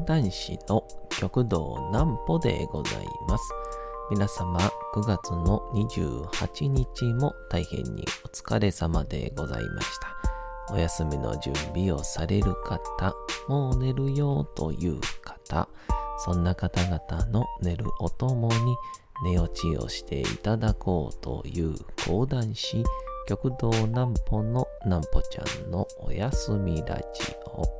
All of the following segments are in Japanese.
講談師の極道南歩でございます。皆様、9月の28日も大変にお疲れ様でございました。お休みの準備をされる方、もう寝るよという方、そんな方々の寝るおともに寝落ちをしていただこうという講談師、極道南歩の南歩ちゃんのおやすみラジオ。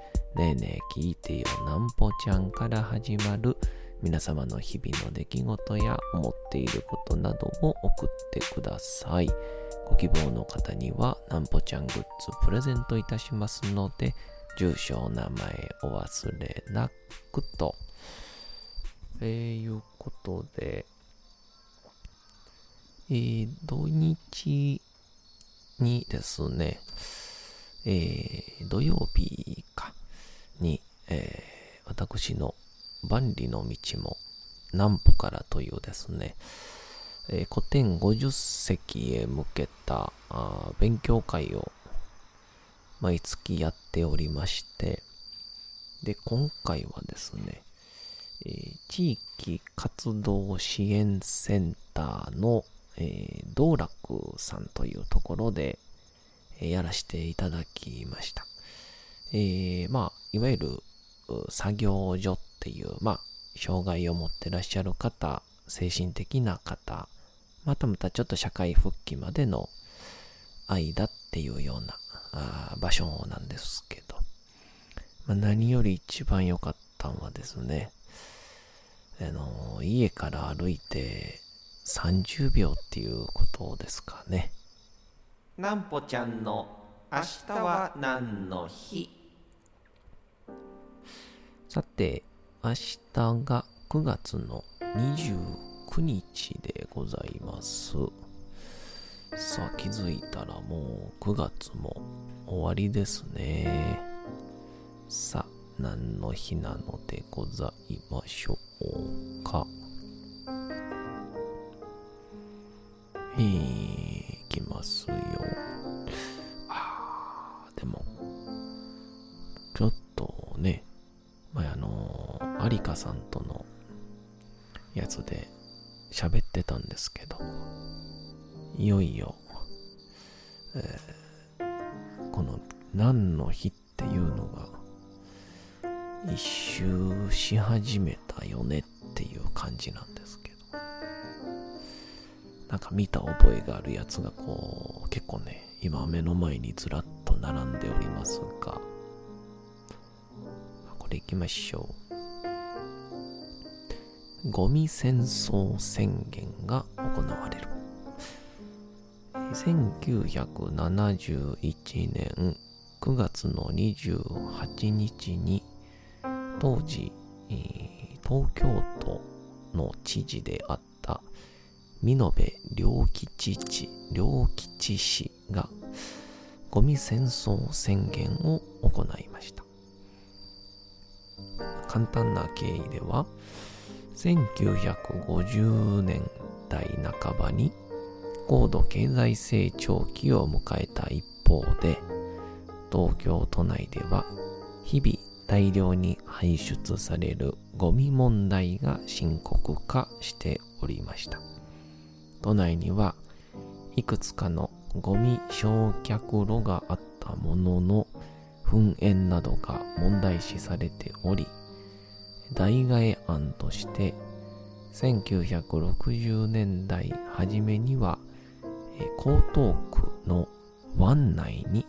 ねえねえ聞いてよなんぽちゃんから始まる皆様の日々の出来事や思っていることなどを送ってください。ご希望の方にはなんぽちゃんグッズプレゼントいたしますので、住所、お名前お忘れなくと。えー、いうことで、えー、土日にですね、えー、土曜日か、に、えー、私の万里の道も南歩からというですね、えー、古典50席へ向けたあ勉強会を毎月やっておりまして、で、今回はですね、えー、地域活動支援センターの、えー、道楽さんというところで、えー、やらせていただきました。えー、まあ、いわゆる作業所っていう、まあ、障害を持ってらっしゃる方、精神的な方、またまたちょっと社会復帰までの間っていうようなあ場所なんですけど、まあ、何より一番良かったのはですね、あの、家から歩いて30秒っていうことですかね。なんぽちゃんの明日は何の日？さて、明日が9月の29日でございます。さあ、気づいたらもう9月も終わりですね。さあ、何の日なのでございましょうか。えー、いきますよ。あー、でも、ちょっとね、前あのー、有香さんとのやつで喋ってたんですけど、いよいよ、えー、この何の日っていうのが一周し始めたよねっていう感じなんですけど、なんか見た覚えがあるやつがこう、結構ね、今目の前にずらっと並んでおりますが、れ行きましょう。ゴミ戦争宣言が行われる。1971年9月の28日に当時、東京都の知事であった美濃部良吉地良吉氏がゴミ戦争宣言を行いました。簡単な経緯では、1950年代半ばに高度経済成長期を迎えた一方で、東京都内では日々大量に排出されるゴミ問題が深刻化しておりました。都内にはいくつかのゴミ焼却炉があったものの、噴煙などが問題視されており、代替案として1960年代初めには江東区の湾内に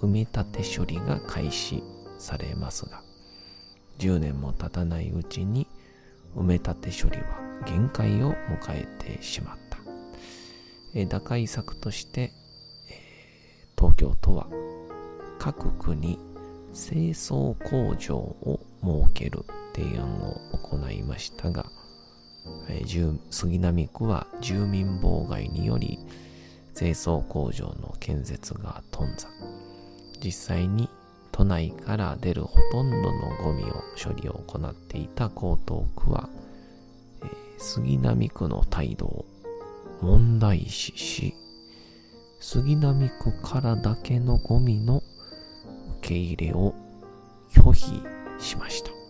埋め立て処理が開始されますが10年も経たないうちに埋め立て処理は限界を迎えてしまった。打開策として東京都は各区に清掃工場を設ける提案を行いましたが、えー、杉並区は住民妨害により清掃工場の建設が頓挫。実際に都内から出るほとんどのゴミを処理を行っていた江東区は、えー、杉並区の態度を問題視し杉並区からだけのゴミの受け入れを拒否しました。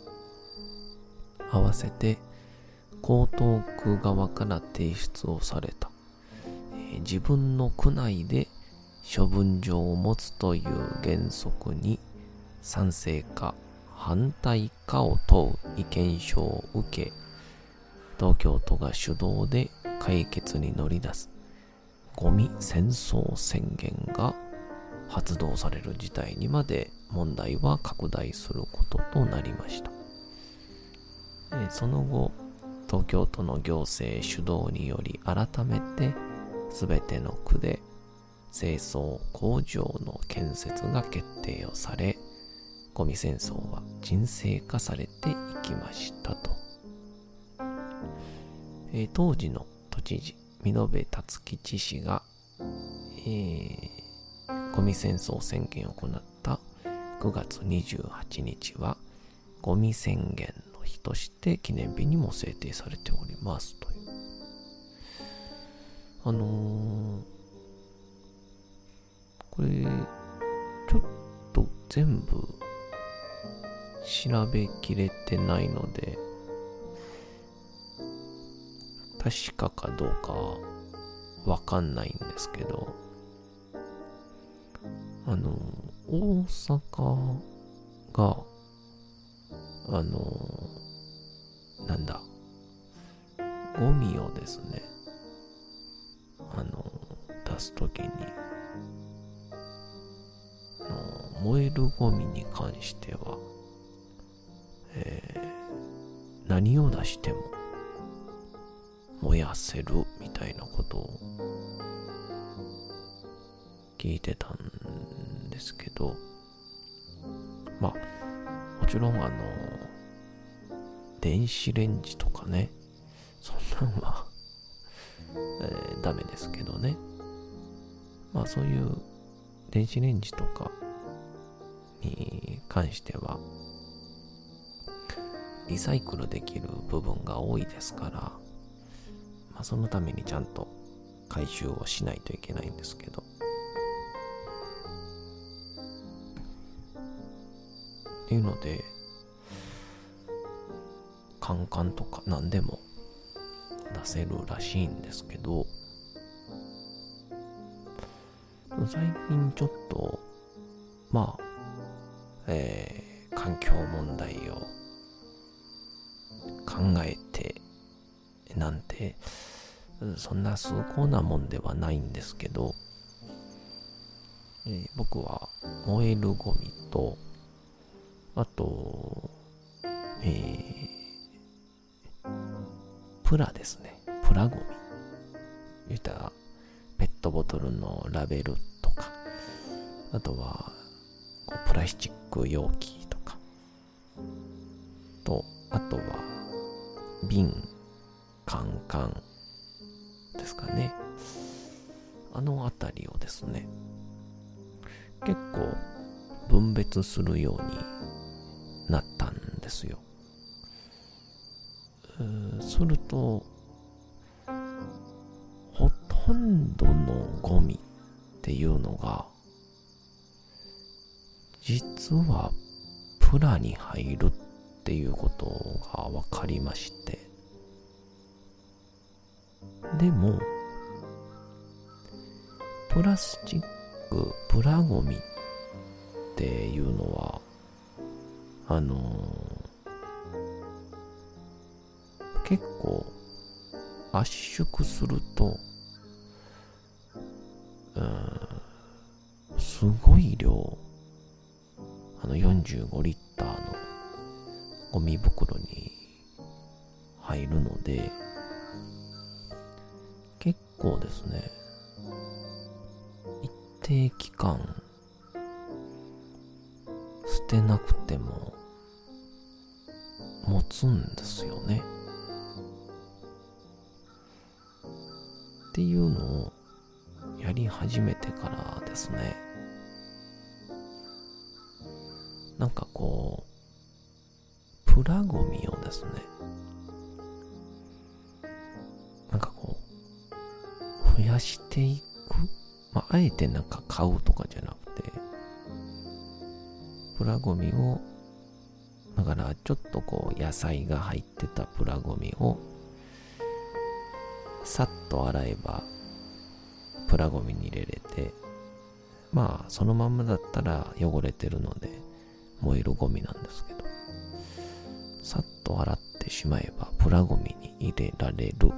合わせて江東区側から提出をされた、えー、自分の区内で処分場を持つという原則に賛成か反対かを問う意見書を受け東京都が主導で解決に乗り出すゴミ戦争宣言が発動される事態にまで問題は拡大することとなりました。その後、東京都の行政主導により改めて全ての区で清掃工場の建設が決定をされ、ゴミ戦争は沈静化されていきましたと。えー、当時の都知事、美濃部達吉氏が、えー、ゴミ戦争宣言を行った9月28日は、ゴミ宣言日として記念日にも制定されておりますという。あのー、これ、ちょっと全部調べきれてないので、確かかどうかわかんないんですけど、あの、大阪が、あの、なんだ、ゴミをですね、あの、出すときに、燃えるゴミに関しては、えー、何を出しても燃やせるみたいなことを聞いてたんですけど、まあ、もちろんあの、電子レンジとかね、そんなんはえー、ダメですけどね。まあそういう電子レンジとかに関しては、リサイクルできる部分が多いですから、まあ、そのためにちゃんと回収をしないといけないんですけど。っていうので、カンカンとか何でも出せるらしいんですけど、最近ちょっと、まあ、えー、環境問題を考えてなんてそんな崇高なもんではないんですけど、えー、僕は燃えるゴミとあと、えー、プラですね。プラゴミ。言ったらペットボトルのラベルとか。あとはプラスチック容器とか。とあとは瓶、カンカンですかね。あのあたりをですね、結構分別するようになったんですよ。すると、ほとんどのゴミっていうのが、実はプラに入るっていうことが分かりまして。でもプラスチックプラゴミっていうのはあの結構圧縮するとうんすごい量あの45リッターのゴミ袋に入るので、結構ですね、一定期間捨てなくても持つんですよね。っていうのをやり始めてからですね。なんかこう、プラゴミをですね、なんかこう、増やしていく。まあ、あえてなんか買うとかじゃなくて、プラゴミを、だからちょっとこう野菜が入ってたプラゴミを、さっと洗えば、プラゴミに入れれて、まあそのまんまだったら汚れてるので燃えるゴミなんですけど、さっと洗ってしまえばプラゴミに入れられる。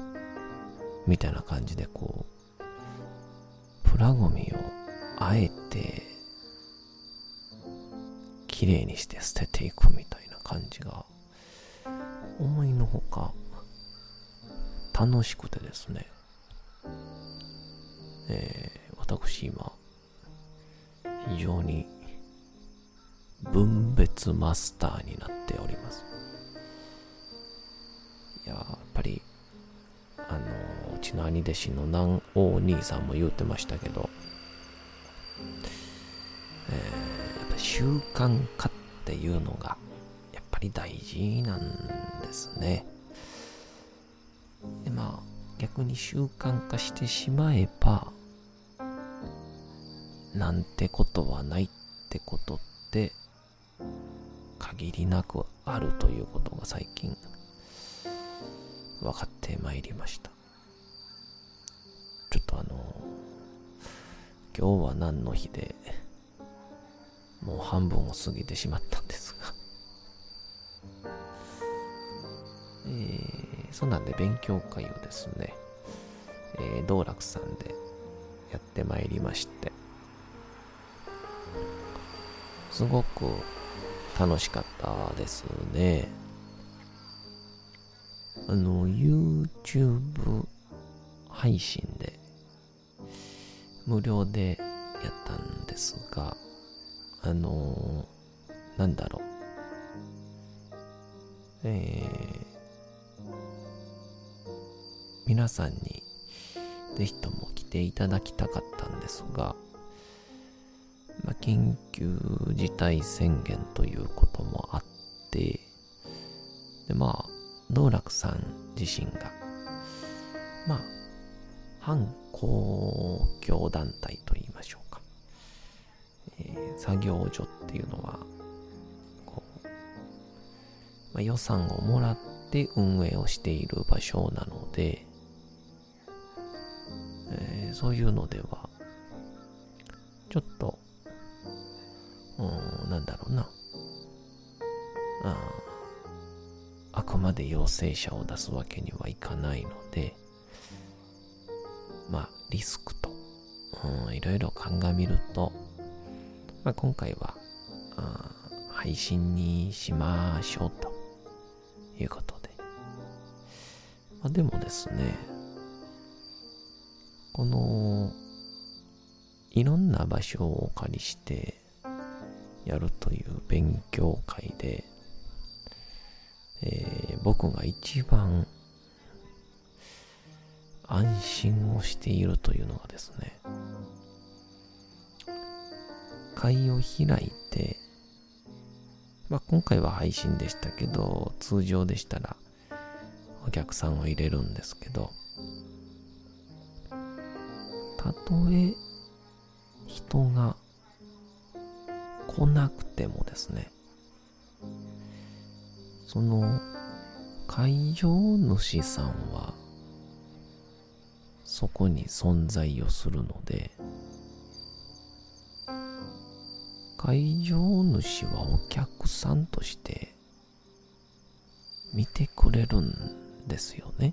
みたいな感じでこう、プラゴミをあえて綺麗にして捨てていくみたいな感じが思いのほか楽しくてですね、えー、私今非常に分別マスターになっております。いややっぱりあのうちの兄弟子の南王兄さんも言うてましたけど、えー、やっぱ習慣化っていうのがやっぱり大事なんですね。まあ逆に習慣化してしまえばなんてことはないってことって限りなくあるということが最近分かってまいりました。ちょっとあの今日は何の日でもう半分を過ぎてしまったんですが。えー、そんなんで勉強会をですね、えー、道楽さんでやってまいりましてすごく楽しかったですね。あの、YouTube 配信で無料でやったんですが、あのなんだろう。えー、皆さんにぜひとも来ていただきたかったんですが、まあ、緊急事態宣言ということもあって、で、まあ、道楽さん自身が、まあ、反公共団体と言いましょうか。えー、作業所っていうのは、こう、まあ、予算をもらって運営をしている場所なので、そういうのでは、ちょっとうん、なんだろうな。ああくまで陽性者を出すわけにはいかないので、まあ、リスクと、うん、いろいろ鑑みると、まあ、今回は、あ配信にしましょうということで。まあ、でもですね、この、いろんな場所をお借りして、やるという勉強会で、えー、僕が一番安心をしているというのがですね、会を開いて、まあ、今回は配信でしたけど、通常でしたらお客さんを入れるんですけど、たとえ人が来なくてもですね、その会場主さんはそこに存在をするので、会場主はお客さんとして見てくれるんですよね。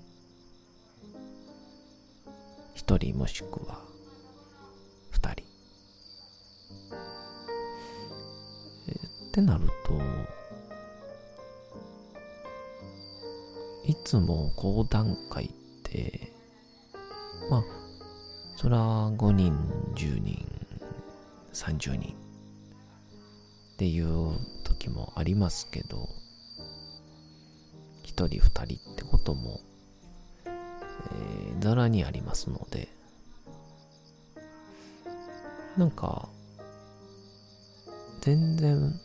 一人もしくは二人。ってなると、いつも講談会って、まあ、そら5人、10人、30人っていう時もありますけど、一人二人ってことも、えー、ざらにありますので、なんか、全然、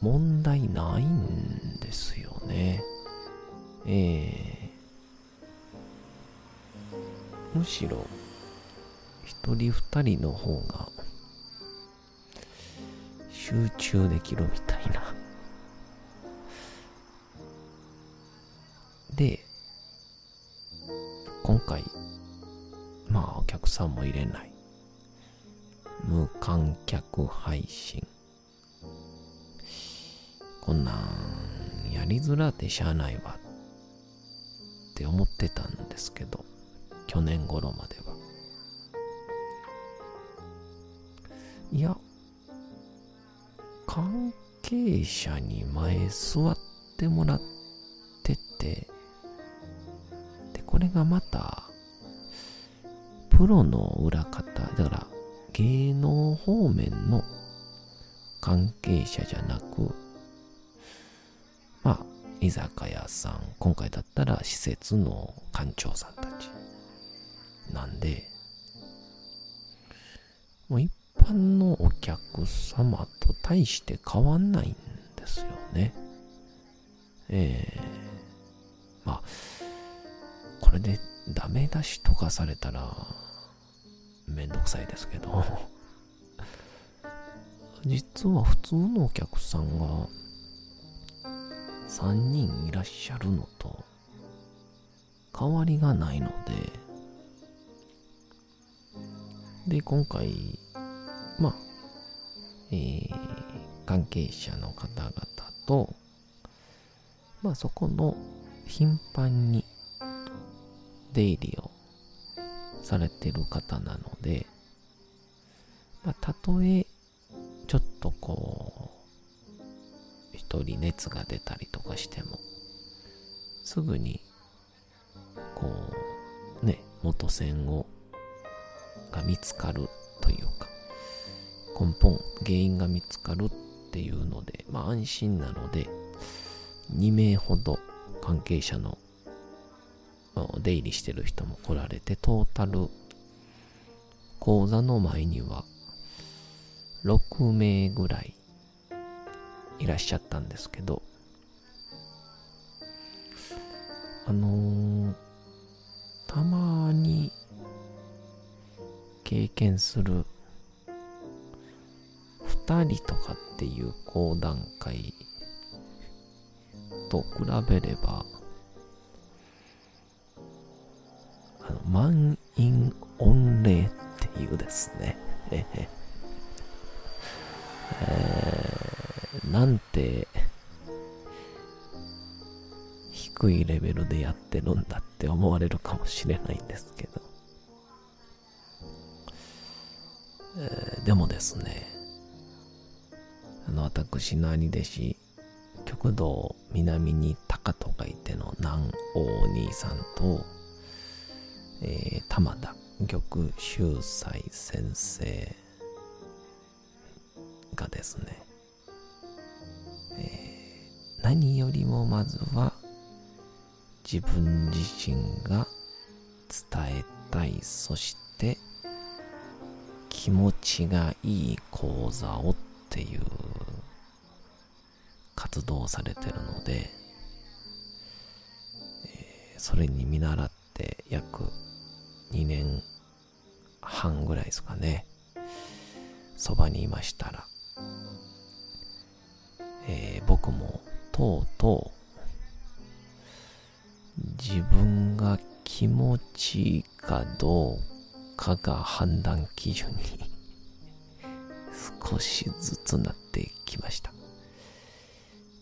問題ないんですよね。えー、むしろ、一人二人の方が、集中できるみたいな。で、今回、まあお客さんも入れない。無観客配信。こんなんやりづらってしゃあないわって思ってたんですけど、去年頃までは。いや、関係者に前座ってもらってて、れがまた、プロの裏方、だから芸能方面の関係者じゃなく、まあ、居酒屋さん、今回だったら施設の館長さんたち。なんで、もう一般のお客様と大して変わんないんですよね。ええー、まあ、これでダメ出しとかされたら、めんどくさいですけど、実は普通のお客さんが3人いらっしゃるのと変わりがないので、で、今回、まあ、えー、関係者の方々と、まあそこの頻繁に出入りをされてる方なので、まあ、たとえちょっとこう、一人熱が出たりとかしても、すぐに、こう、ね、元栓を、が見つかるというか、根本、原因が見つかるっていうので、まあ安心なので、2名ほど関係者の出入りしてる人も来られて、トータル講座の前には6名ぐらいいらっしゃったんですけど、あのー、たまに経験する2人とかっていう講談会と比べれば、満員御礼っていうですね、えー、なんて、低いレベルでやってるんだって思われるかもしれないんですけど、えー、でもですね、あの、私の兄弟子、極道南に高と書いての南王兄さんと、えー、玉田玉秀斎先生がですね、えー、何よりもまずは自分自身が伝えたい、そして気持ちがいい講座をっていう活動をされてるので、えー、それに見習って約2年半ぐらいですかね、そばにいましたら、えー、僕もとうとう自分が気持ちいいかどうかが判断基準に少しずつなってきました。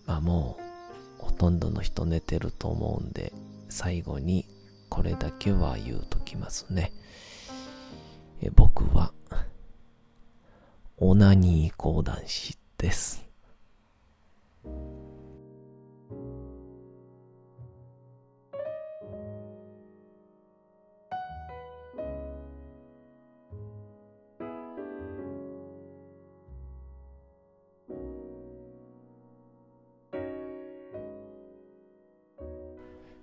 まあもうほとんどの人寝てると思うんで、最後にこれだけは言うときますね。え僕は、オナニー講談師です。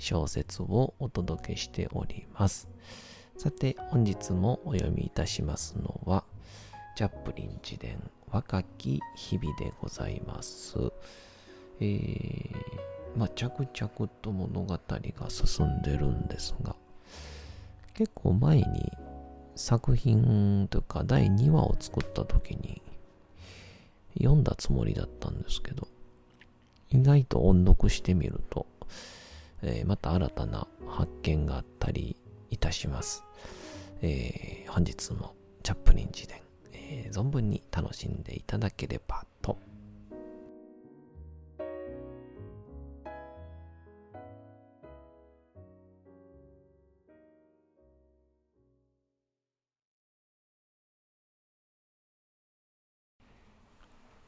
小説をお届けしております。さて、本日もお読みいたしますのは、チャップリン自伝若き日々でございます。えー、まあ、着々と物語が進んでるんですが、結構前に作品というか第2話を作った時に読んだつもりだったんですけど、意外と音読してみると、えー、また新たな発見があったりいたします。えー、本日もチャップリン自伝、えー、存分に楽しんでいただければと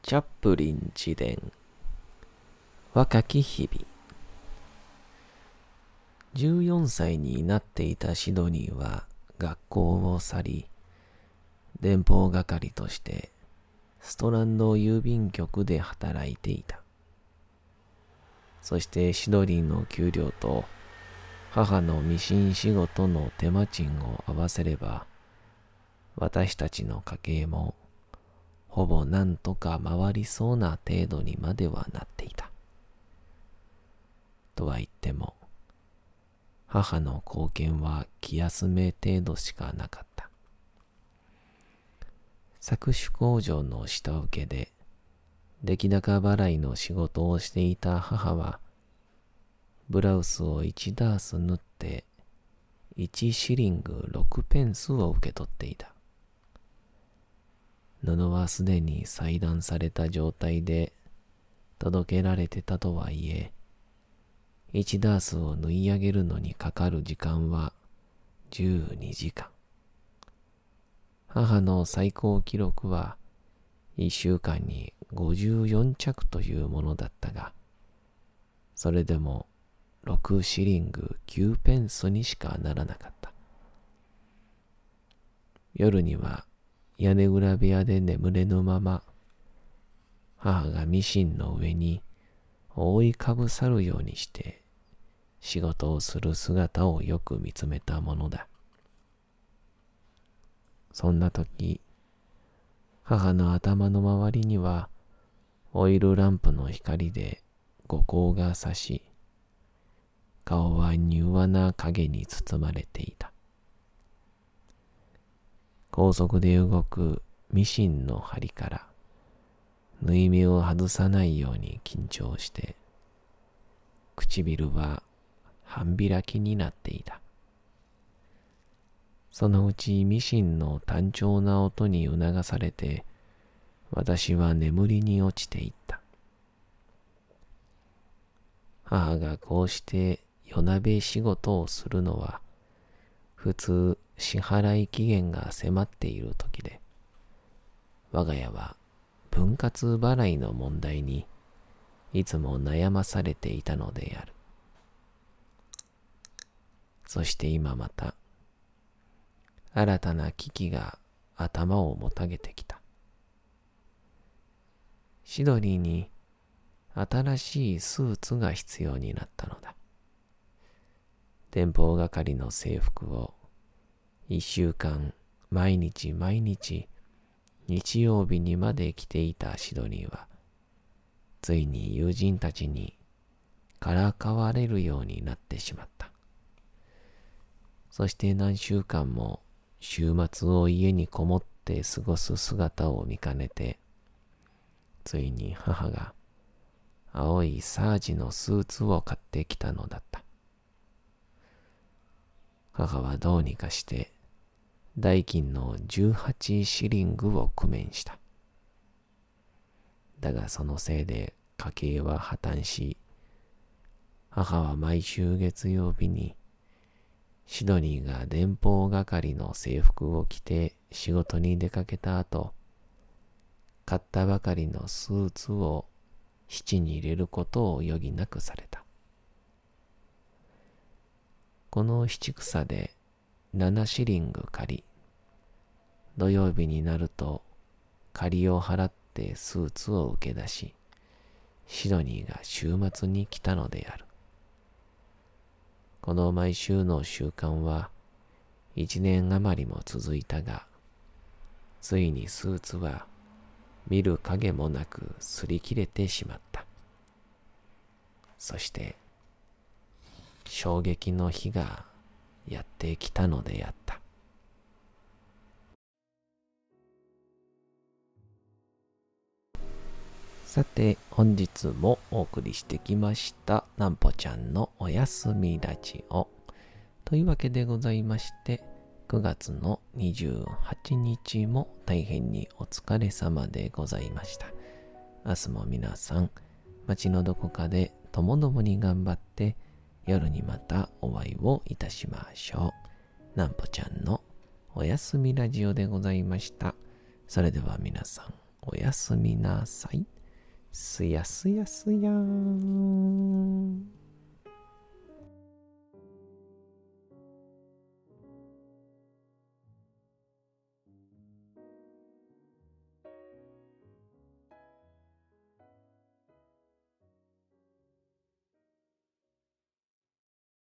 チャップリン自伝若き日々14歳になっていたシドニーは学校を去り電報係としてストランド郵便局で働いていたそしてシドニーの給料と母のミシン仕事の手間賃を合わせれば私たちの家計もほぼなんとか回りそうな程度にまではなっていた。とは言っても、母の貢献は気休め程度しかなかった。搾取工場の下請けで、出来高払いの仕事をしていた母は、ブラウスを1ダース縫って、1シリング6ペンスを受け取っていた。布はすでに裁断された状態で届けられてたとはいえ、1ダースを縫い上げるのにかかる時間は12時間。母の最高記録は1週間に54着というものだったが、それでも6シリング9ペンスにしかならなかった。夜には屋根裏部屋で眠れぬまま、母がミシンの上に覆いかぶさるようにして仕事をする姿をよく見つめたものだ。そんな時、母の頭の周りにはオイルランプの光で五光が差し、顔は柔和な影に包まれていた。高速で動くミシンの針から縫い目を外さないように緊張して唇は半開きになっていたそのうちミシンの単調な音に促されて私は眠りに落ちていった母がこうして夜なべ仕事をするのは普通支払い期限が迫っている時で、我が家は分割払いの問題にいつも悩まされていたのである。そして今また、新たな危機が頭をもたげてきた。シドニーに新しいスーツが必要になったのだ。電報係の制服を一週間、毎日毎日、日曜日にまで来ていたシドニーは、ついに友人たちにからかわれるようになってしまった。そして何週間も週末を家にこもって過ごす姿を見かねて、ついに母が青いサージのスーツを買ってきたのだった。母はどうにかして代金の18シリングを工面した。だがそのせいで家計は破綻し、母は毎週月曜日にシドニーが電報係の制服を着て仕事に出かけた後、買ったばかりのスーツを七に入れることを余儀なくされた。この七草で七シリング借り、土曜日になると借りを払ってスーツを受け出し、シドニーが週末に来たのである。この毎週の習慣は一年余りも続いたが、ついにスーツは見る影もなく擦り切れてしまった。そして、衝撃の日がやってきたのであった。さて、本日もお送りしてきました、なんぽちゃんのおやすみラジオ。というわけでございまして、9月の28日も大変にお疲れ様でございました。明日も皆さん、街のどこかでともどもに頑張って、夜にまたお会いをいたしましょう。なんぽちゃんのおやすみラジオでございました。それでは皆さん、おやすみなさい。すやすやすやーん。